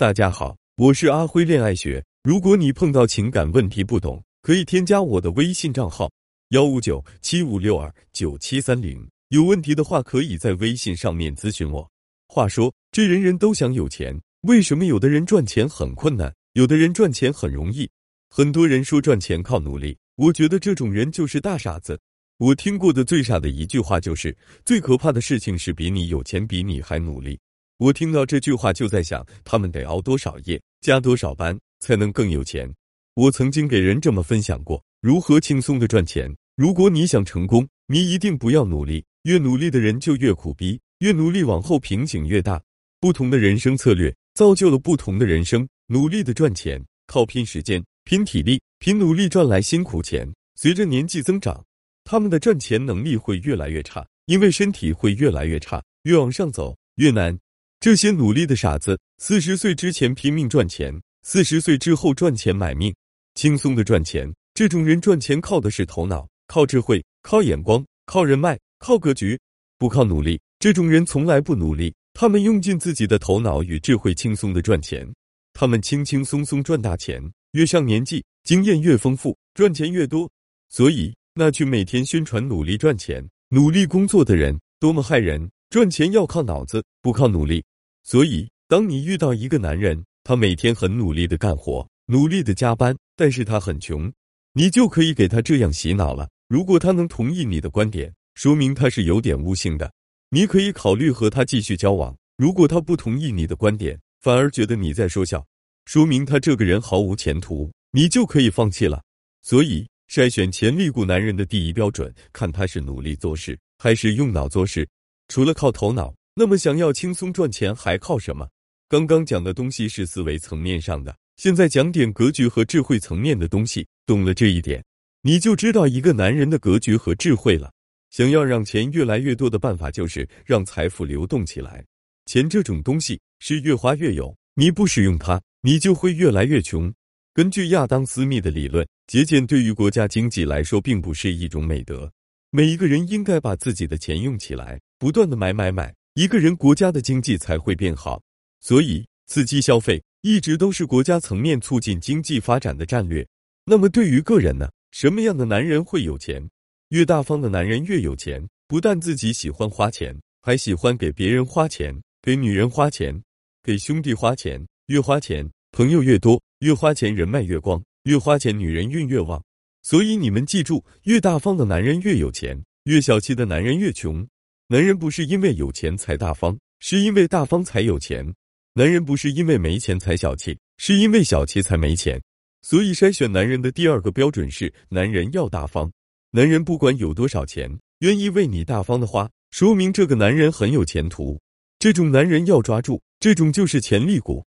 大家好，我是阿辉恋爱学。如果你碰到情感问题不懂，可以添加我的微信账号幺五九七五六二九七三零。有问题的话，可以在微信上面咨询我。话说，这人人都想有钱，为什么有的人赚钱很困难，有的人赚钱很容易？很多人说赚钱靠努力，我觉得这种人就是大傻子。我听过的最傻的一句话就是：最可怕的事情是比你有钱，比你还努力。我听到这句话就在想，他们得熬多少夜，加多少班才能更有钱？我曾经给人这么分享过，如何轻松的赚钱。如果你想成功，你一定不要努力，越努力的人就越苦逼，越努力往后瓶颈越大。不同的人生策略造就了不同的人生。努力的赚钱，靠拼时间、拼体力、拼努力赚来辛苦钱。随着年纪增长，他们的赚钱能力会越来越差，因为身体会越来越差，越往上走越难。这些努力的傻子，四十岁之前拼命赚钱，四十岁之后赚钱买命，轻松的赚钱。这种人赚钱靠的是头脑，靠智慧，靠眼光，靠人脉，靠格局，不靠努力。这种人从来不努力，他们用尽自己的头脑与智慧，轻松的赚钱。他们轻轻松松赚大钱，越上年纪，经验越丰富，赚钱越多。所以，那句每天宣传努力赚钱、努力工作的人，多么害人！赚钱要靠脑子，不靠努力。所以，当你遇到一个男人，他每天很努力的干活，努力的加班，但是他很穷，你就可以给他这样洗脑了。如果他能同意你的观点，说明他是有点悟性的，你可以考虑和他继续交往。如果他不同意你的观点，反而觉得你在说笑，说明他这个人毫无前途，你就可以放弃了。所以，筛选潜力股男人的第一标准，看他是努力做事还是用脑做事。除了靠头脑。那么，想要轻松赚钱还靠什么？刚刚讲的东西是思维层面上的，现在讲点格局和智慧层面的东西。懂了这一点，你就知道一个男人的格局和智慧了。想要让钱越来越多的办法，就是让财富流动起来。钱这种东西是越花越有，你不使用它，你就会越来越穷。根据亚当·斯密的理论，节俭对于国家经济来说并不是一种美德。每一个人应该把自己的钱用起来，不断的买买买。一个人国家的经济才会变好，所以刺激消费一直都是国家层面促进经济发展的战略。那么对于个人呢？什么样的男人会有钱？越大方的男人越有钱，不但自己喜欢花钱，还喜欢给别人花钱，给女人花钱，给兄弟花钱。越花钱，朋友越多；越花钱，人脉越广；越花钱，女人运越旺。所以你们记住，越大方的男人越有钱，越小气的男人越穷。男人不是因为有钱才大方，是因为大方才有钱；男人不是因为没钱才小气，是因为小气才没钱。所以，筛选男人的第二个标准是：男人要大方。男人不管有多少钱，愿意为你大方的花，说明这个男人很有前途。这种男人要抓住，这种就是潜力股。